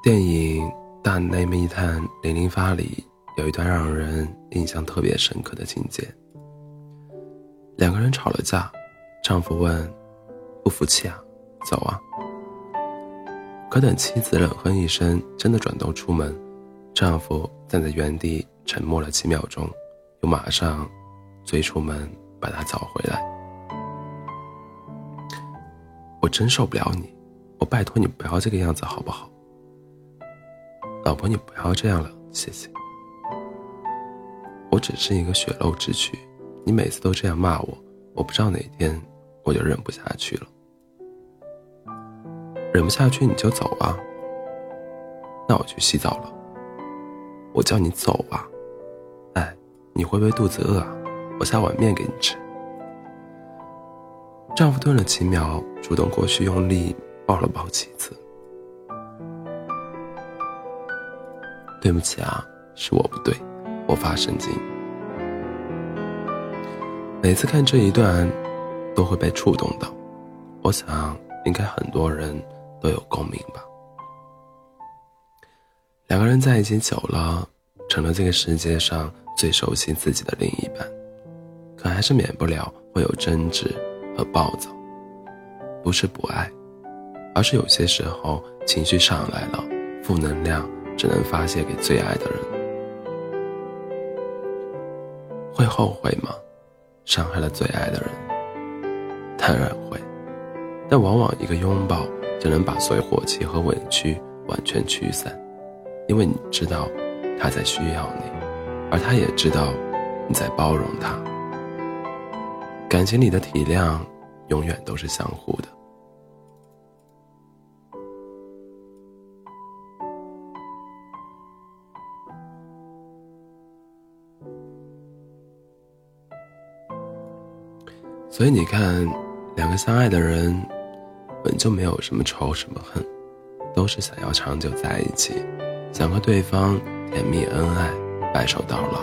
电影《大内密探零零发》里有一段让人印象特别深刻的情节：两个人吵了架，丈夫问：“不服气啊？走啊！”可等妻子冷哼一声，真的转头出门，丈夫站在原地沉默了几秒钟，又马上追出门把她找回来。我真受不了你，我拜托你不要这个样子好不好？老婆，你不要这样了，谢谢。我只是一个血肉之躯，你每次都这样骂我，我不知道哪天我就忍不下去了。忍不下去你就走啊。那我去洗澡了。我叫你走啊。哎，你会不会肚子饿啊？我下碗面给你吃。丈夫顿了几秒，主动过去用力抱了抱妻子。对不起啊，是我不对，我发神经。每次看这一段，都会被触动到。我想，应该很多人都有共鸣吧。两个人在一起久了，成了这个世界上最熟悉自己的另一半，可还是免不了会有争执和暴躁。不是不爱，而是有些时候情绪上来了，负能量。只能发泄给最爱的人，会后悔吗？伤害了最爱的人，当然会，但往往一个拥抱就能把所有火气和委屈完全驱散，因为你知道他在需要你，而他也知道你在包容他。感情里的体谅永远都是相互的。所以你看，两个相爱的人，本就没有什么仇什么恨，都是想要长久在一起，想和对方甜蜜恩爱，白首到老。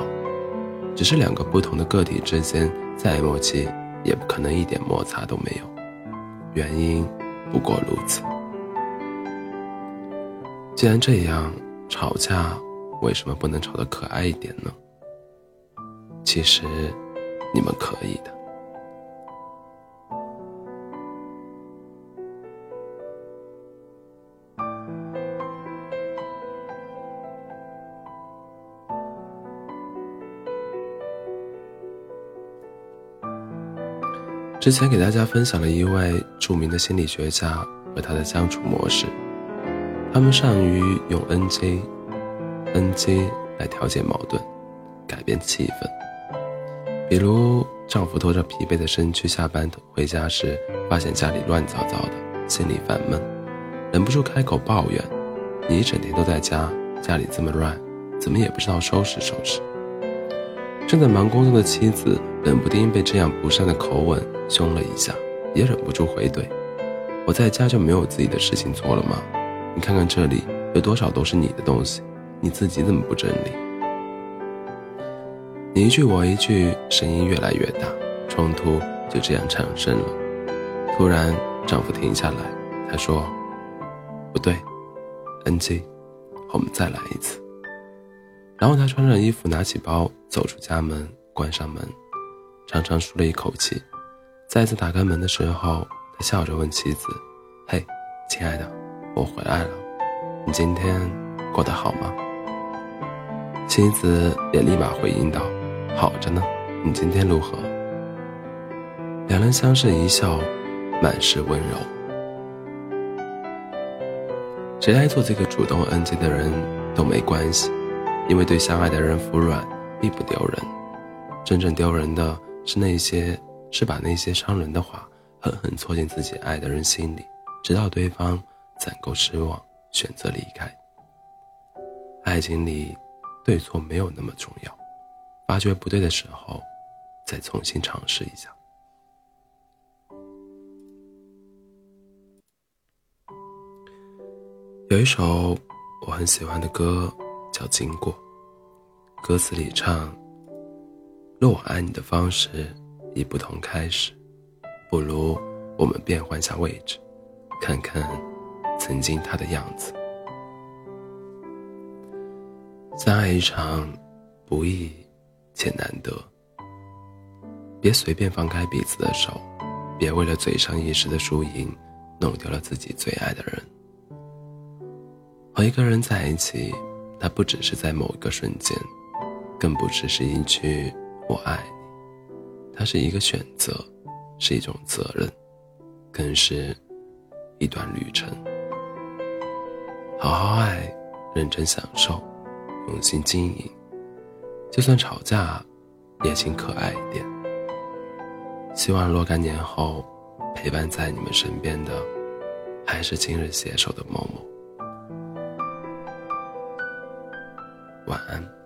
只是两个不同的个体之间再默契，也不可能一点摩擦都没有。原因不过如此。既然这样，吵架为什么不能吵得可爱一点呢？其实，你们可以的。之前给大家分享了一位著名的心理学家和他的相处模式，他们善于用 NG，NG 来调节矛盾，改变气氛。比如，丈夫拖着疲惫的身躯下班回家时，发现家里乱糟糟的，心里烦闷，忍不住开口抱怨：“你一整天都在家，家里这么乱，怎么也不知道收拾收拾。”正在忙工作的妻子冷不丁被这样不善的口吻凶了一下，也忍不住回怼：“我在家就没有自己的事情做了吗？你看看这里有多少都是你的东西，你自己怎么不整理？”你一句我一句，声音越来越大，冲突就这样产生了。突然，丈夫停下来，他说：“不对，NG，我们再来一次。”然后他穿上衣服，拿起包，走出家门，关上门，长长舒了一口气。再次打开门的时候，他笑着问妻子：“嘿，亲爱的，我回来了，你今天过得好吗？”妻子也立马回应道：“好着呢，你今天如何？”两人相视一笑，满是温柔。谁来做这个主动 NG 的人都没关系。因为对相爱的人服软并不丢人，真正丢人的是那些是把那些伤人的话狠狠戳进自己爱的人心里，直到对方攒够失望，选择离开。爱情里，对错没有那么重要，发觉不对的时候，再重新尝试一下。有一首我很喜欢的歌。叫经过，歌词里唱：“若我爱你的方式已不同开始，不如我们变换下位置，看看曾经他的样子。”相爱一场，不易且难得。别随便放开彼此的手，别为了嘴上一时的输赢，弄丢了自己最爱的人。和一个人在一起，他不只是在某一个瞬间，更不只是一句“我爱”，它是一个选择，是一种责任，更是一段旅程。好好爱，认真享受，用心经营。就算吵架，也请可爱一点。希望若干年后，陪伴在你们身边的，还是今日携手的某某。晚安。